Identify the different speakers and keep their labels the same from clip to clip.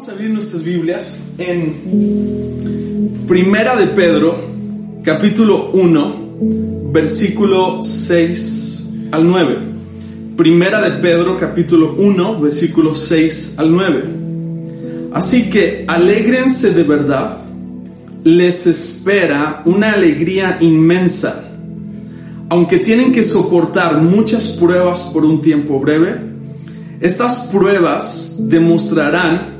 Speaker 1: Vamos a abrir nuestras Biblias en Primera de Pedro, capítulo 1, versículo 6 al 9. Primera de Pedro, capítulo 1, versículo 6 al 9. Así que alégrense de verdad, les espera una alegría inmensa. Aunque tienen que soportar muchas pruebas por un tiempo breve, estas pruebas demostrarán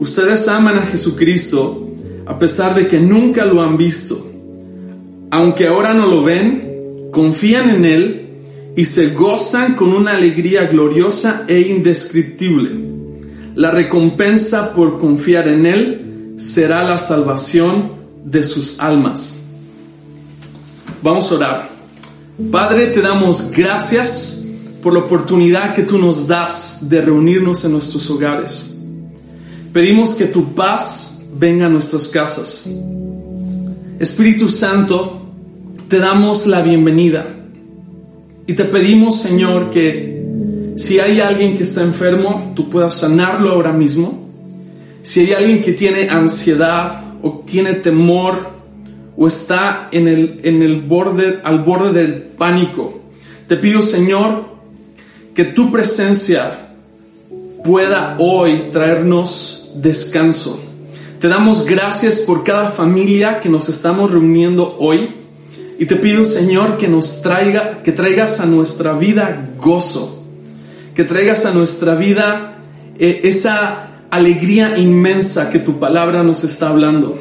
Speaker 1: Ustedes aman a Jesucristo a pesar de que nunca lo han visto. Aunque ahora no lo ven, confían en Él y se gozan con una alegría gloriosa e indescriptible. La recompensa por confiar en Él será la salvación de sus almas. Vamos a orar. Padre, te damos gracias por la oportunidad que tú nos das de reunirnos en nuestros hogares. Pedimos que tu paz venga a nuestras casas. Espíritu Santo, te damos la bienvenida y te pedimos, Señor, que si hay alguien que está enfermo, tú puedas sanarlo ahora mismo. Si hay alguien que tiene ansiedad o tiene temor o está en el, en el borde, al borde del pánico, te pido, Señor, que tu presencia pueda hoy traernos descanso. Te damos gracias por cada familia que nos estamos reuniendo hoy y te pido, Señor, que nos traiga, que traigas a nuestra vida gozo, que traigas a nuestra vida eh, esa alegría inmensa que tu palabra nos está hablando.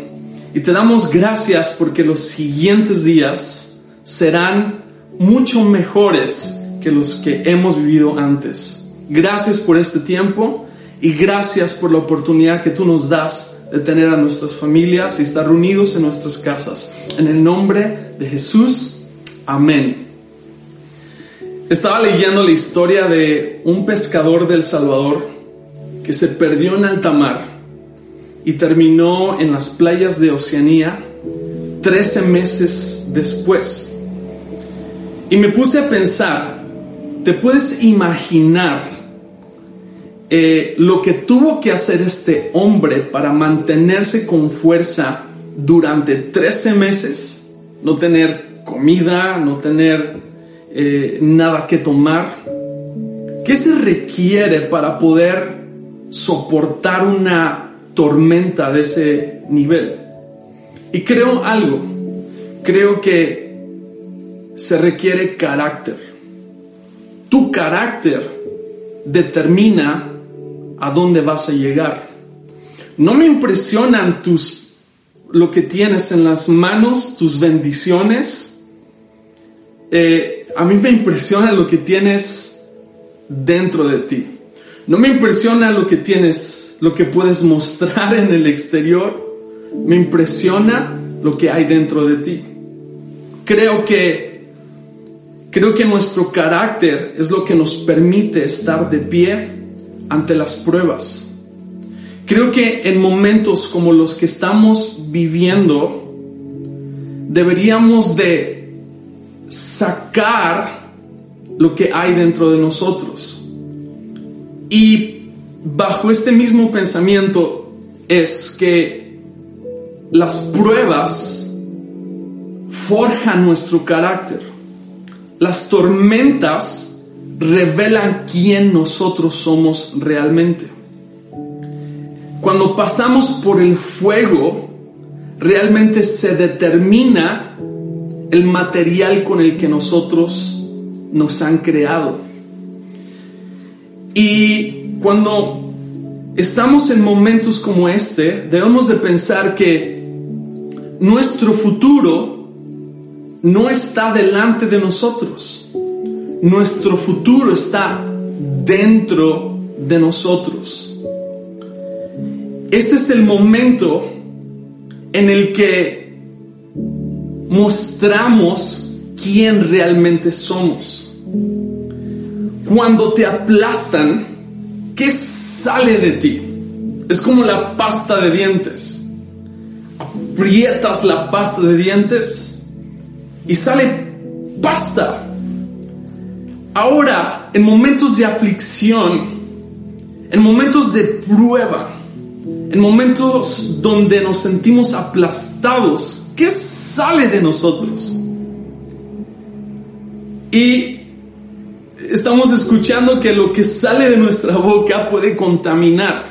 Speaker 1: Y te damos gracias porque los siguientes días serán mucho mejores que los que hemos vivido antes. Gracias por este tiempo y gracias por la oportunidad que tú nos das de tener a nuestras familias y estar reunidos en nuestras casas. En el nombre de Jesús, amén. Estaba leyendo la historia de un pescador del Salvador que se perdió en alta mar y terminó en las playas de Oceanía 13 meses después. Y me puse a pensar, ¿te puedes imaginar eh, lo que tuvo que hacer este hombre para mantenerse con fuerza durante 13 meses? No tener comida, no tener eh, nada que tomar. ¿Qué se requiere para poder soportar una tormenta de ese nivel. Y creo algo, creo que se requiere carácter. Tu carácter determina a dónde vas a llegar. No me impresionan tus lo que tienes en las manos, tus bendiciones. Eh, a mí me impresiona lo que tienes dentro de ti. No me impresiona lo que tienes, lo que puedes mostrar en el exterior. Me impresiona lo que hay dentro de ti. Creo que creo que nuestro carácter es lo que nos permite estar de pie ante las pruebas. Creo que en momentos como los que estamos viviendo deberíamos de sacar lo que hay dentro de nosotros y bajo este mismo pensamiento es que las pruebas forjan nuestro carácter. Las tormentas revelan quién nosotros somos realmente. cuando pasamos por el fuego, realmente se determina el material con el que nosotros nos han creado. Y cuando estamos en momentos como este, debemos de pensar que nuestro futuro no está delante de nosotros. Nuestro futuro está dentro de nosotros. Este es el momento en el que mostramos quién realmente somos. Cuando te aplastan, ¿qué sale de ti? Es como la pasta de dientes. Aprietas la pasta de dientes y sale pasta. Ahora, en momentos de aflicción, en momentos de prueba, en momentos donde nos sentimos aplastados, ¿qué sale de nosotros? Y estamos escuchando que lo que sale de nuestra boca puede contaminar.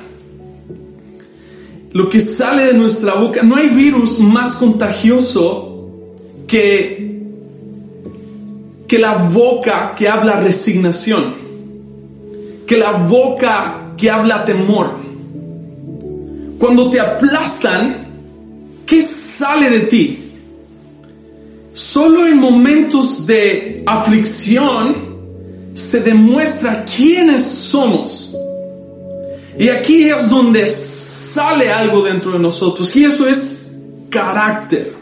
Speaker 1: Lo que sale de nuestra boca, no hay virus más contagioso que, que la boca que habla resignación, que la boca que habla temor cuando te aplastan, ¿qué sale de ti? Solo en momentos de aflicción se demuestra quiénes somos. Y aquí es donde sale algo dentro de nosotros. Y eso es carácter.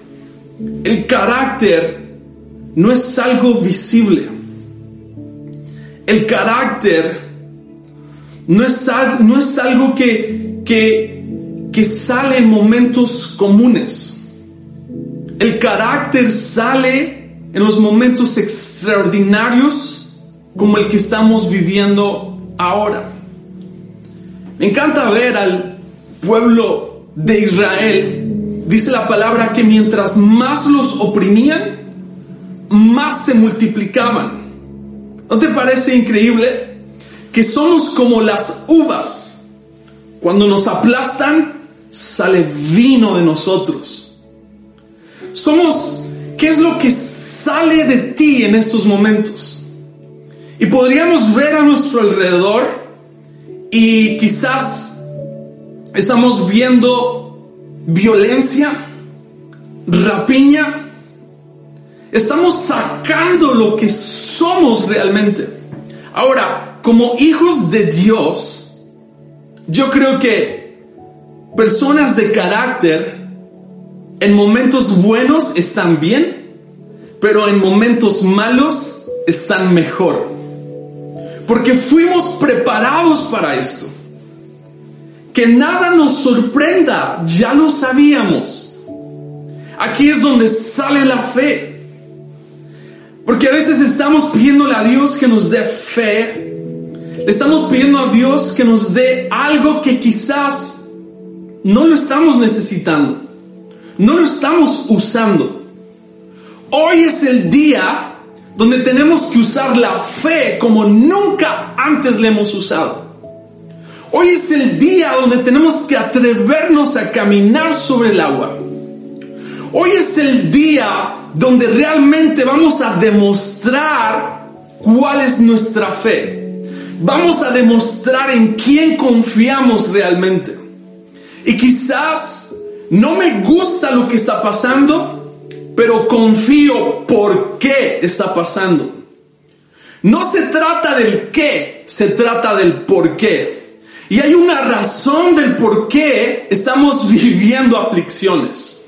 Speaker 1: El carácter no es algo visible. El carácter no es, no es algo que, que que sale en momentos comunes. El carácter sale en los momentos extraordinarios como el que estamos viviendo ahora. Me encanta ver al pueblo de Israel. Dice la palabra que mientras más los oprimían, más se multiplicaban. ¿No te parece increíble que somos como las uvas? Cuando nos aplastan, sale vino de nosotros. Somos, ¿qué es lo que sale de ti en estos momentos? Y podríamos ver a nuestro alrededor y quizás estamos viendo violencia, rapiña, estamos sacando lo que somos realmente. Ahora, como hijos de Dios, yo creo que Personas de carácter en momentos buenos están bien, pero en momentos malos están mejor. Porque fuimos preparados para esto. Que nada nos sorprenda, ya lo sabíamos. Aquí es donde sale la fe. Porque a veces estamos pidiéndole a Dios que nos dé fe. Le estamos pidiendo a Dios que nos dé algo que quizás no lo estamos necesitando, no lo estamos usando. Hoy es el día donde tenemos que usar la fe como nunca antes le hemos usado. Hoy es el día donde tenemos que atrevernos a caminar sobre el agua. Hoy es el día donde realmente vamos a demostrar cuál es nuestra fe. Vamos a demostrar en quién confiamos realmente. Y quizás no me gusta lo que está pasando, pero confío por qué está pasando. No se trata del qué, se trata del por qué. Y hay una razón del por qué estamos viviendo aflicciones.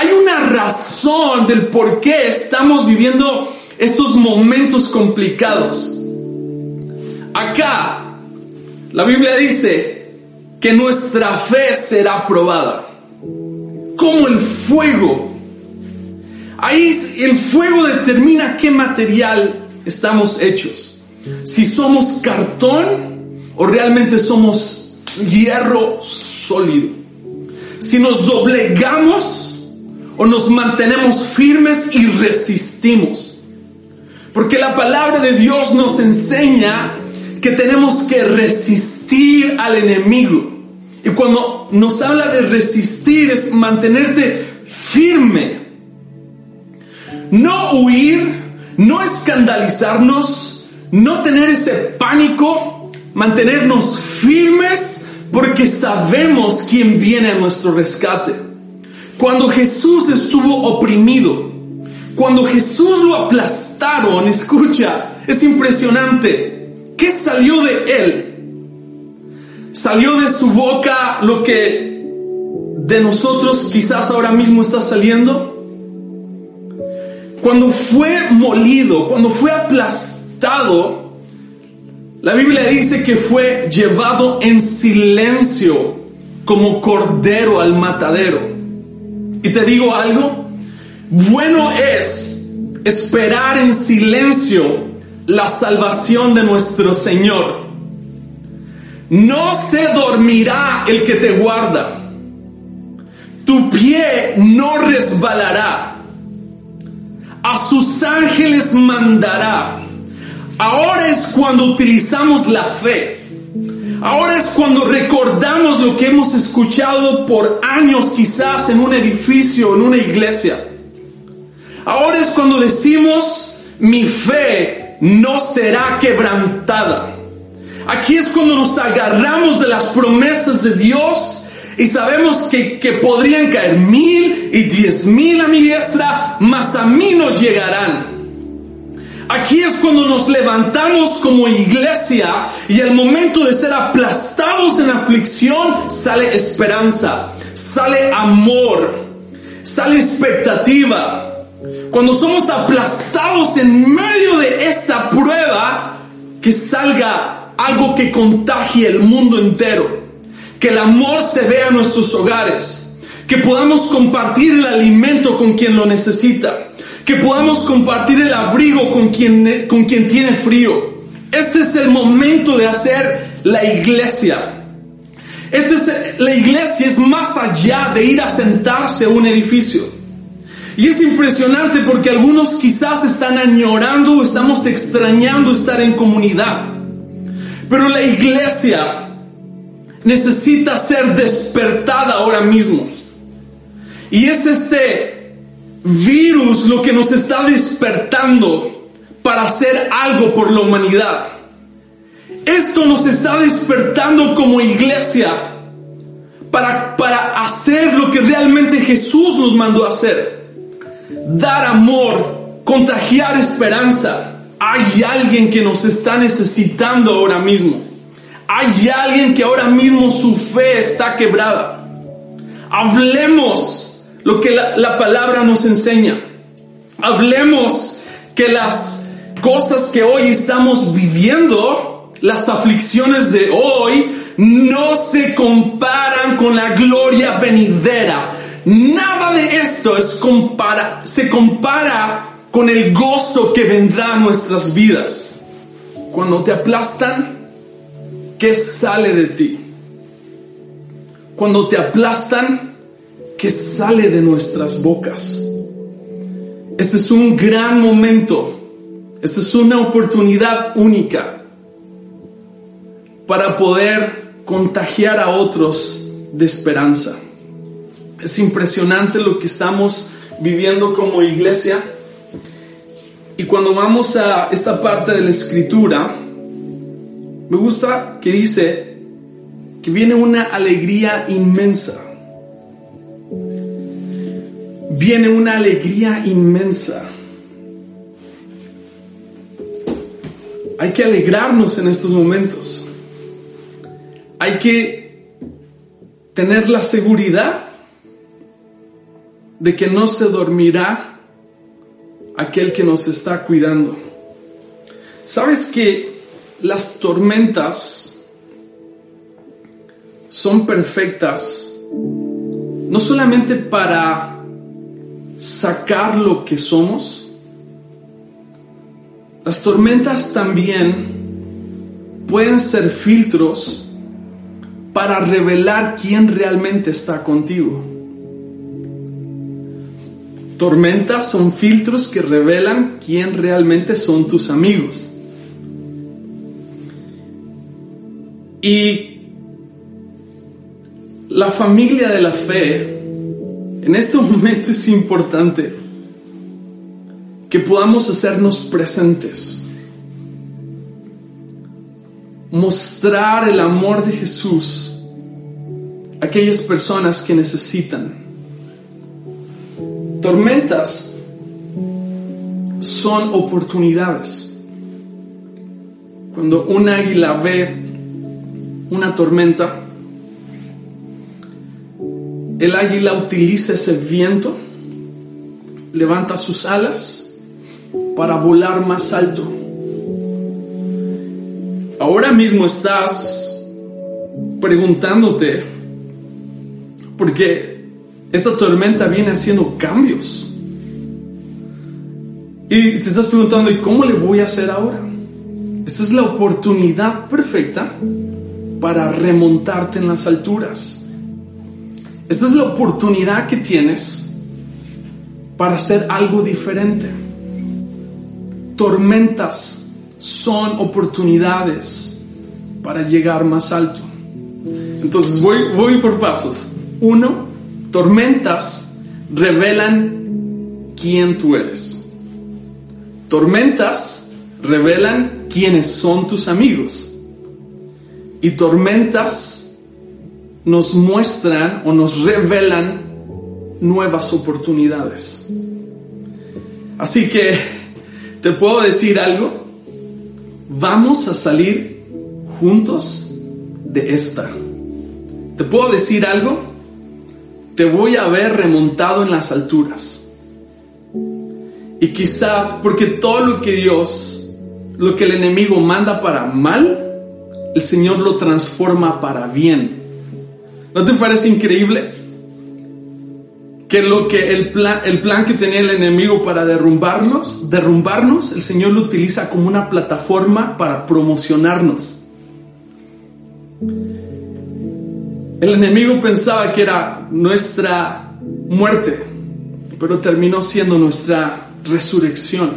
Speaker 1: Hay una razón del por qué estamos viviendo estos momentos complicados. Acá, la Biblia dice, que nuestra fe será probada. Como el fuego. Ahí el fuego determina qué material estamos hechos. Si somos cartón o realmente somos hierro sólido. Si nos doblegamos o nos mantenemos firmes y resistimos. Porque la palabra de Dios nos enseña que tenemos que resistir al enemigo. Y cuando nos habla de resistir, es mantenerte firme. No huir, no escandalizarnos, no tener ese pánico, mantenernos firmes porque sabemos quién viene a nuestro rescate. Cuando Jesús estuvo oprimido, cuando Jesús lo aplastaron, escucha, es impresionante. ¿Qué salió de él? Salió de su boca lo que de nosotros quizás ahora mismo está saliendo. Cuando fue molido, cuando fue aplastado, la Biblia dice que fue llevado en silencio como cordero al matadero. Y te digo algo, bueno es esperar en silencio la salvación de nuestro Señor. No se dormirá el que te guarda. Tu pie no resbalará. A sus ángeles mandará. Ahora es cuando utilizamos la fe. Ahora es cuando recordamos lo que hemos escuchado por años quizás en un edificio, en una iglesia. Ahora es cuando decimos, mi fe no será quebrantada. Aquí es cuando nos agarramos de las promesas de Dios y sabemos que, que podrían caer mil y diez mil a mi diestra, mas a mí no llegarán. Aquí es cuando nos levantamos como iglesia y al momento de ser aplastados en aflicción sale esperanza, sale amor, sale expectativa. Cuando somos aplastados en medio de esta prueba, que salga algo que contagie el mundo entero, que el amor se vea en nuestros hogares, que podamos compartir el alimento con quien lo necesita, que podamos compartir el abrigo con quien, con quien tiene frío. Este es el momento de hacer la iglesia. Este es, la iglesia es más allá de ir a sentarse a un edificio. Y es impresionante porque algunos quizás están añorando o estamos extrañando estar en comunidad. Pero la iglesia necesita ser despertada ahora mismo. Y es este virus lo que nos está despertando para hacer algo por la humanidad. Esto nos está despertando como iglesia para, para hacer lo que realmente Jesús nos mandó a hacer. Dar amor, contagiar esperanza hay alguien que nos está necesitando ahora mismo. Hay alguien que ahora mismo su fe está quebrada. Hablemos lo que la, palabra nos enseña. Hablemos que las cosas que hoy estamos viviendo, las aflicciones de hoy, no se comparan con la gloria venidera. Nada de esto es compara, se compara con el gozo que vendrá a nuestras vidas. Cuando te aplastan, ¿qué sale de ti? Cuando te aplastan, ¿qué sale de nuestras bocas? Este es un gran momento. Esta es una oportunidad única para poder contagiar a otros de esperanza. Es impresionante lo que estamos viviendo como iglesia y cuando vamos a esta parte de la escritura, me gusta que dice que viene una alegría inmensa. Viene una alegría inmensa. Hay que alegrarnos en estos momentos. Hay que tener la seguridad de que no se dormirá aquel que nos está cuidando. ¿Sabes que las tormentas son perfectas no solamente para sacar lo que somos, las tormentas también pueden ser filtros para revelar quién realmente está contigo. Tormentas son filtros que revelan quién realmente son tus amigos. Y la familia de la fe, en este momento es importante que podamos hacernos presentes, mostrar el amor de Jesús a aquellas personas que necesitan. Tormentas son oportunidades. Cuando un águila ve una tormenta, el águila utiliza ese viento, levanta sus alas para volar más alto. Ahora mismo estás preguntándote, porque esta tormenta viene haciendo cambios. Y te estás preguntando, ¿y cómo le voy a hacer ahora? Esta es la oportunidad perfecta para remontarte en las alturas. Esta es la oportunidad que tienes para hacer algo diferente. Tormentas son oportunidades para llegar más alto. Entonces voy, voy por pasos. Uno, tormentas revelan quién tú eres. Tormentas revelan quiénes son tus amigos. Y tormentas nos muestran o nos revelan nuevas oportunidades. Así que, ¿te puedo decir algo? Vamos a salir juntos de esta. ¿Te puedo decir algo? Te voy a ver remontado en las alturas. Y quizá porque todo lo que Dios, lo que el enemigo manda para mal, el Señor lo transforma para bien. ¿No te parece increíble? Que lo que el plan, el plan que tenía el enemigo para derrumbarnos, derrumbarnos, el Señor lo utiliza como una plataforma para promocionarnos. El enemigo pensaba que era nuestra muerte, pero terminó siendo nuestra resurrección.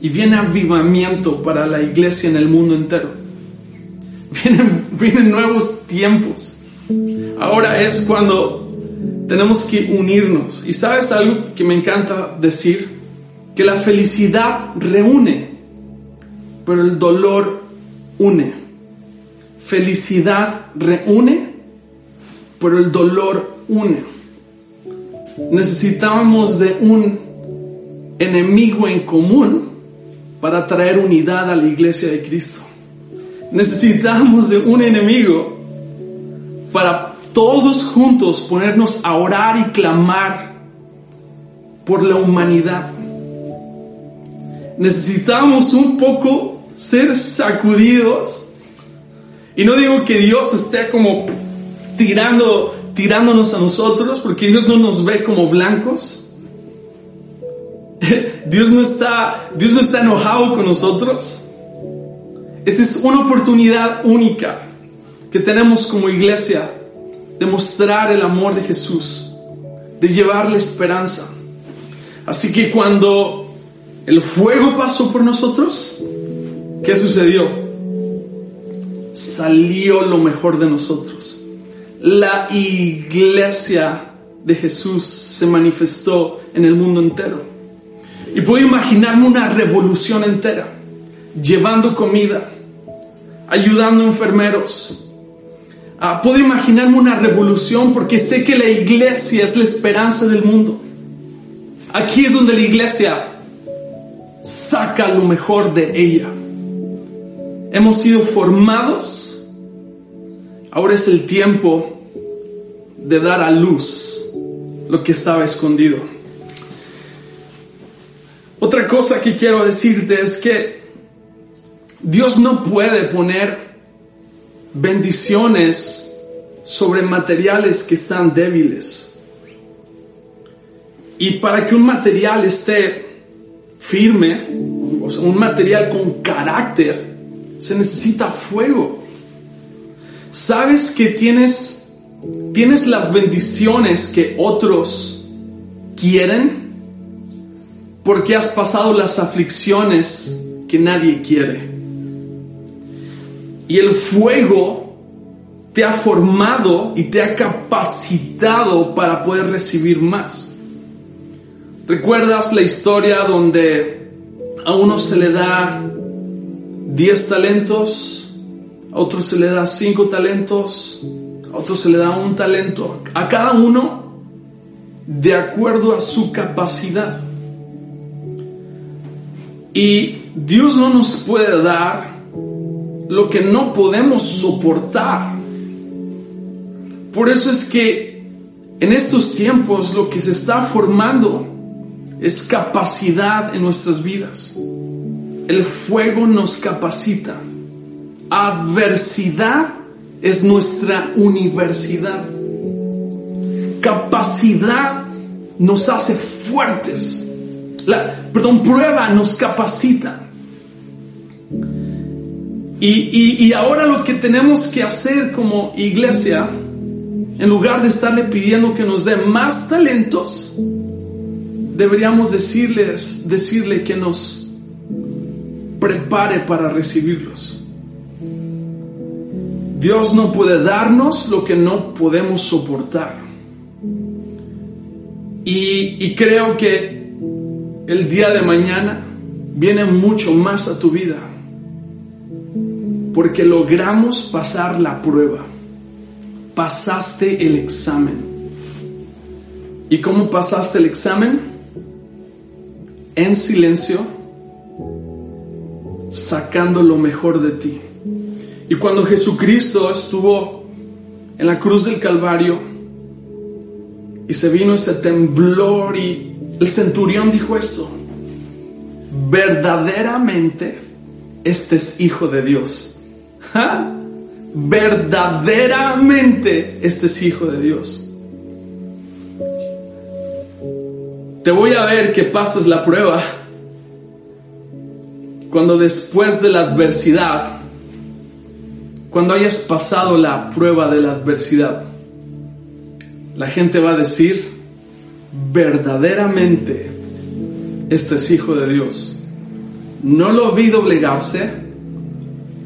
Speaker 1: Y viene avivamiento para la iglesia en el mundo entero. Vienen nuevos tiempos. Ahora es cuando tenemos que unirnos. Y sabes algo que me encanta decir, que la felicidad reúne, pero el dolor une. Felicidad reúne, pero el dolor une. Necesitamos de un enemigo en común para traer unidad a la iglesia de Cristo. Necesitamos de un enemigo para todos juntos ponernos a orar y clamar por la humanidad. Necesitamos un poco ser sacudidos. Y no digo que Dios esté como tirando, tirándonos a nosotros, porque Dios no nos ve como blancos. Dios no está, Dios no está enojado con nosotros. Esta es una oportunidad única que tenemos como iglesia de mostrar el amor de Jesús, de llevarle esperanza. Así que cuando el fuego pasó por nosotros, ¿qué sucedió? Salió lo mejor de nosotros. La iglesia de Jesús se manifestó en el mundo entero. Y puedo imaginarme una revolución entera, llevando comida, ayudando enfermeros, Ah, puedo imaginarme una revolución porque sé que la iglesia es la esperanza del mundo. Aquí es donde la iglesia saca lo mejor de ella. Hemos sido formados. Ahora es el tiempo de dar a luz lo que estaba escondido. Otra cosa que quiero decirte es que Dios no puede poner bendiciones sobre materiales que están débiles. Y para que un material esté firme, o un material con carácter, se necesita fuego. Sabes que tienes, tienes las bendiciones que otros quieren porque has pasado las aflicciones que nadie quiere. Y el fuego te ha formado y te ha capacitado para poder recibir más. ¿Recuerdas la historia donde a uno se le da 10 talentos, a otro se le da 5 talentos, a otro se le da un talento, a cada uno de acuerdo a su capacidad. Y Dios no nos puede dar lo que no podemos soportar. Por eso es que en estos tiempos lo que se está formando es capacidad en nuestras vidas. El fuego nos capacita. Adversidad es nuestra universidad. Capacidad nos hace fuertes. La, perdón, prueba nos capacita. Y, y ahora lo que tenemos que hacer como iglesia, en lugar de estarle pidiendo que nos dé más talentos, deberíamos decirles, decirle que nos prepare para recibirlos. Dios no puede darnos lo que no podemos soportar. Y, y, creo que el día de mañana viene mucho más a tu vida. Porque logramos pasar la prueba. Pasaste el examen. ¿Y cómo pasaste el examen? En silencio, sacando lo mejor de ti. Y cuando Jesucristo estuvo en la cruz del Calvario y se vino ese temblor y el centurión dijo esto, verdaderamente este es hijo de Dios. Verdaderamente este es hijo de Dios. Te voy a ver que pasas la prueba cuando después de la adversidad cuando hayas pasado la prueba de la adversidad, la gente va a decir, verdaderamente, este es hijo de Dios. No lo vi doblegarse,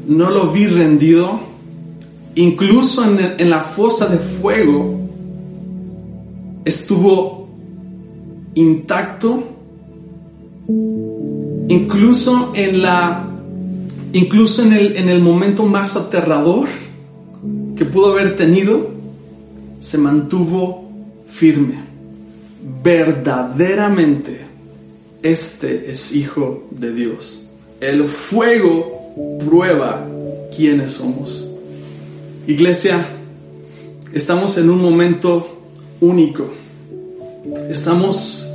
Speaker 1: no lo vi rendido, incluso en, la fosa de fuego estuvo intacto, incluso en la incluso en el, en el momento más aterrador que pudo haber tenido, se mantuvo firme. Verdaderamente, este es hijo de Dios. El fuego prueba quiénes somos. Iglesia, estamos en un momento único. Estamos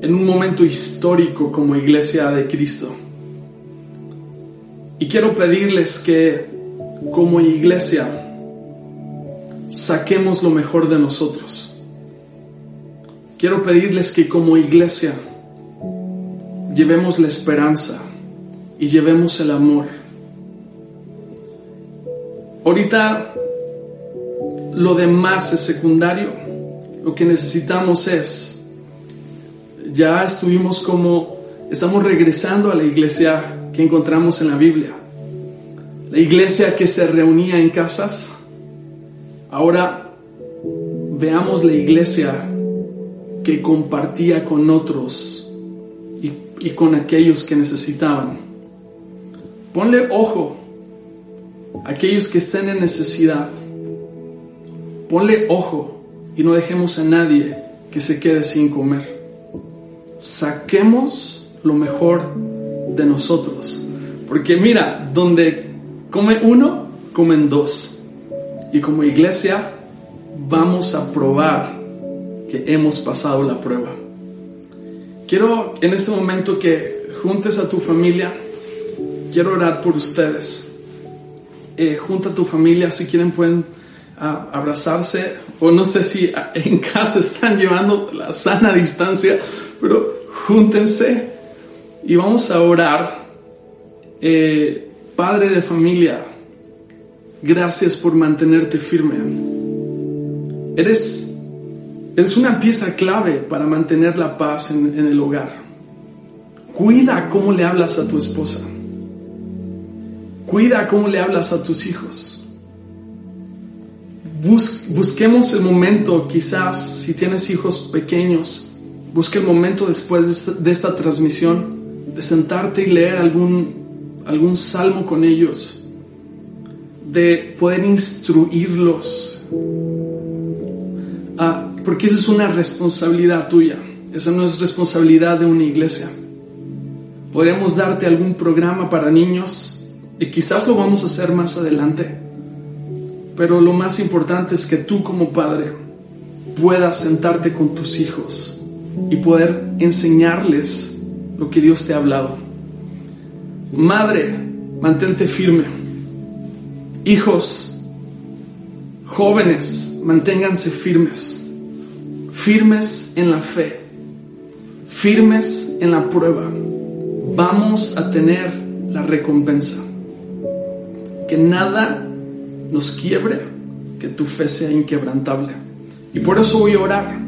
Speaker 1: en un momento histórico como iglesia de Cristo. Y quiero pedirles que como iglesia saquemos lo mejor de nosotros. Quiero pedirles que como iglesia llevemos la esperanza y llevemos el amor. Ahorita lo demás es secundario. Lo que necesitamos es, ya estuvimos como, estamos regresando a la iglesia que encontramos en la Biblia. La iglesia que se reunía en casas. Ahora veamos la iglesia que compartía con otros y, y con aquellos que necesitaban. Ponle ojo a aquellos que estén en necesidad. Ponle ojo y no dejemos a nadie que se quede sin comer. Saquemos lo mejor de nosotros. Porque mira, donde come uno, comen dos. Y como iglesia vamos a probar que hemos pasado la prueba. Quiero en este momento que juntes a tu familia. Quiero orar por ustedes. Eh, junta a tu familia, si quieren pueden ah, abrazarse o no sé si ah, en casa están llevando la sana distancia, pero júntense y vamos a orar. Eh, padre de familia, gracias por mantenerte firme. Eres, eres una pieza clave para mantener la paz en, en el hogar. Cuida cómo le hablas a tu esposa. Cuida cómo le hablas a tus hijos. busquemos el momento, quizás si tienes hijos pequeños, busque el momento después de esta, transmisión de sentarte y leer algún, algún salmo con ellos, de poder instruirlos, ah, porque esa es una responsabilidad tuya, esa no es responsabilidad de una iglesia. Podríamos darte algún programa para niños y quizás lo vamos a hacer más adelante pero lo más importante es que tú como padre puedas sentarte con tus hijos y poder enseñarles lo que Dios te ha hablado. Madre, mantente firme. Hijos, jóvenes, manténganse firmes. Firmes en la fe. Firmes en la prueba. Vamos a tener la recompensa. Que nada nos quiebre, que tu fe sea inquebrantable. Y por eso voy a orar,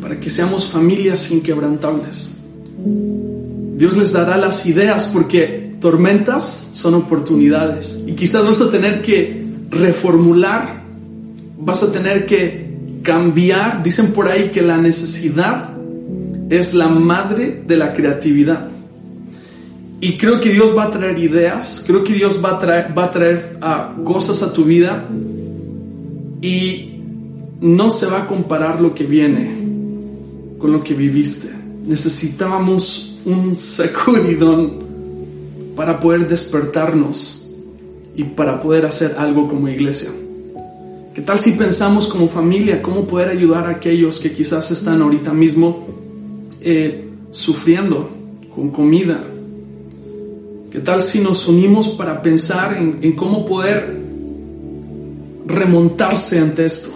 Speaker 1: para que seamos familias inquebrantables. Dios les dará las ideas porque tormentas son oportunidades. Y quizás vas a tener que reformular, vas a tener que cambiar. Dicen por ahí que la necesidad es la madre de la creatividad. Y creo que Dios va a traer ideas, creo que Dios va a traer, va a traer ah, cosas a tu vida y no se va a comparar lo que viene con lo que viviste. Necesitábamos un sacudidón para poder despertarnos y para poder hacer algo como iglesia. ¿Qué tal si pensamos como familia cómo poder ayudar a aquellos que quizás están ahorita mismo eh, sufriendo con comida, ¿Qué tal si nos unimos para pensar en, cómo poder remontarse ante esto?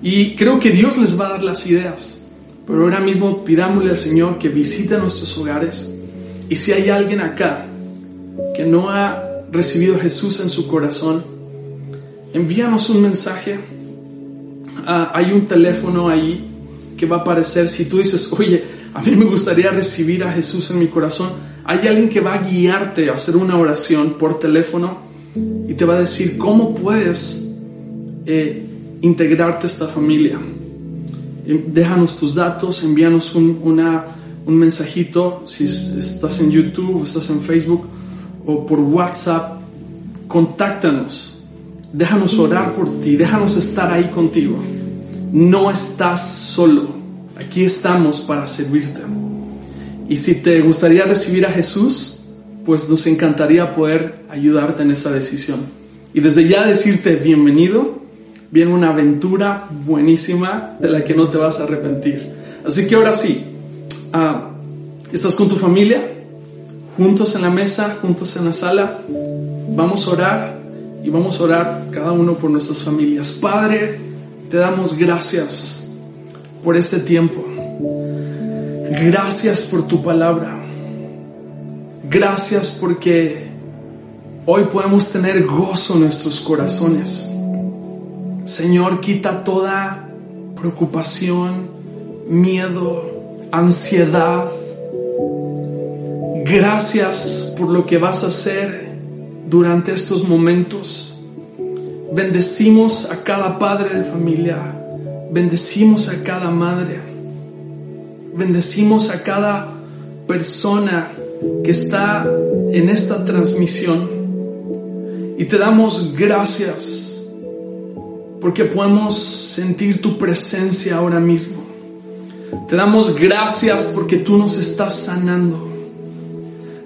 Speaker 1: Y creo que Dios les va a dar las ideas. Pero ahora mismo pidámosle al Señor que visite nuestros hogares. Y si hay alguien acá que no ha recibido a Jesús en su corazón, envíanos un mensaje. Ah, hay un teléfono ahí que va a aparecer. Si tú dices, oye, a mí me gustaría recibir a Jesús en mi corazón, hay alguien que va a guiarte a hacer una oración por teléfono y te va a decir cómo puedes eh, integrarte a esta familia. Eh, déjanos tus datos, envíanos un, un mensajito si estás en YouTube, estás en Facebook o por WhatsApp. Contáctanos, déjanos orar por ti, déjanos estar ahí contigo. No estás solo, aquí estamos para servirte. Y si te gustaría recibir a Jesús, pues nos encantaría poder ayudarte en esa decisión. Y desde ya decirte bienvenido, viene una aventura buenísima de la que no te vas a arrepentir. Así que ahora sí, ah, estás con tu familia, juntos en la mesa, juntos en la sala, vamos a orar y vamos a orar cada uno por nuestras familias. Padre, te damos gracias por este tiempo. Gracias por tu palabra. Gracias porque hoy podemos tener gozo en nuestros corazones. Señor, quita toda preocupación, miedo, ansiedad. Gracias por lo que vas a hacer durante estos momentos. Bendecimos a cada padre de familia. Bendecimos a cada madre. Bendecimos a cada persona que está en esta transmisión y te damos gracias porque podemos sentir tu presencia ahora mismo. Te damos gracias porque tú nos estás sanando.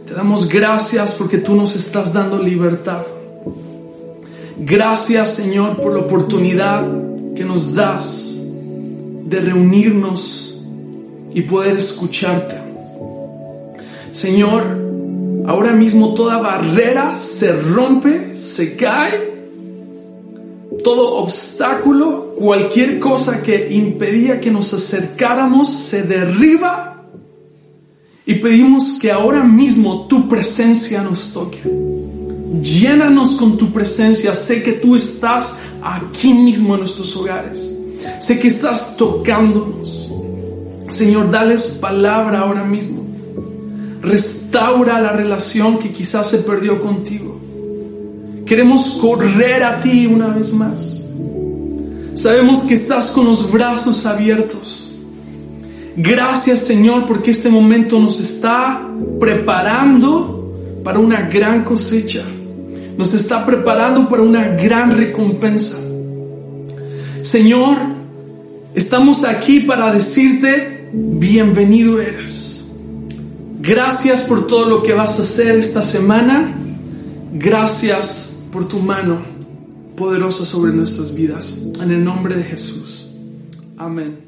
Speaker 1: Te damos gracias porque tú nos estás dando libertad. Gracias Señor por la oportunidad que nos das de reunirnos y poder escucharte. Señor, ahora mismo toda barrera se rompe, se cae, todo obstáculo, cualquier cosa que impedía que nos acercáramos se derriba y pedimos que ahora mismo tu presencia nos toque. Llénanos con tu presencia. Sé que tú estás aquí mismo en nuestros hogares. Sé que estás tocándonos. Señor, dales palabra ahora mismo. Restaura la relación que quizás se perdió contigo. Queremos correr a ti una vez más. Sabemos que estás con los brazos abiertos. Gracias Señor porque este momento nos está preparando para una gran cosecha. Nos está preparando para una gran recompensa. Señor, estamos aquí para decirte, bienvenido eres. Gracias por todo lo que vas a hacer esta semana. Gracias por tu mano poderosa sobre nuestras vidas. En el nombre de Jesús. Amén.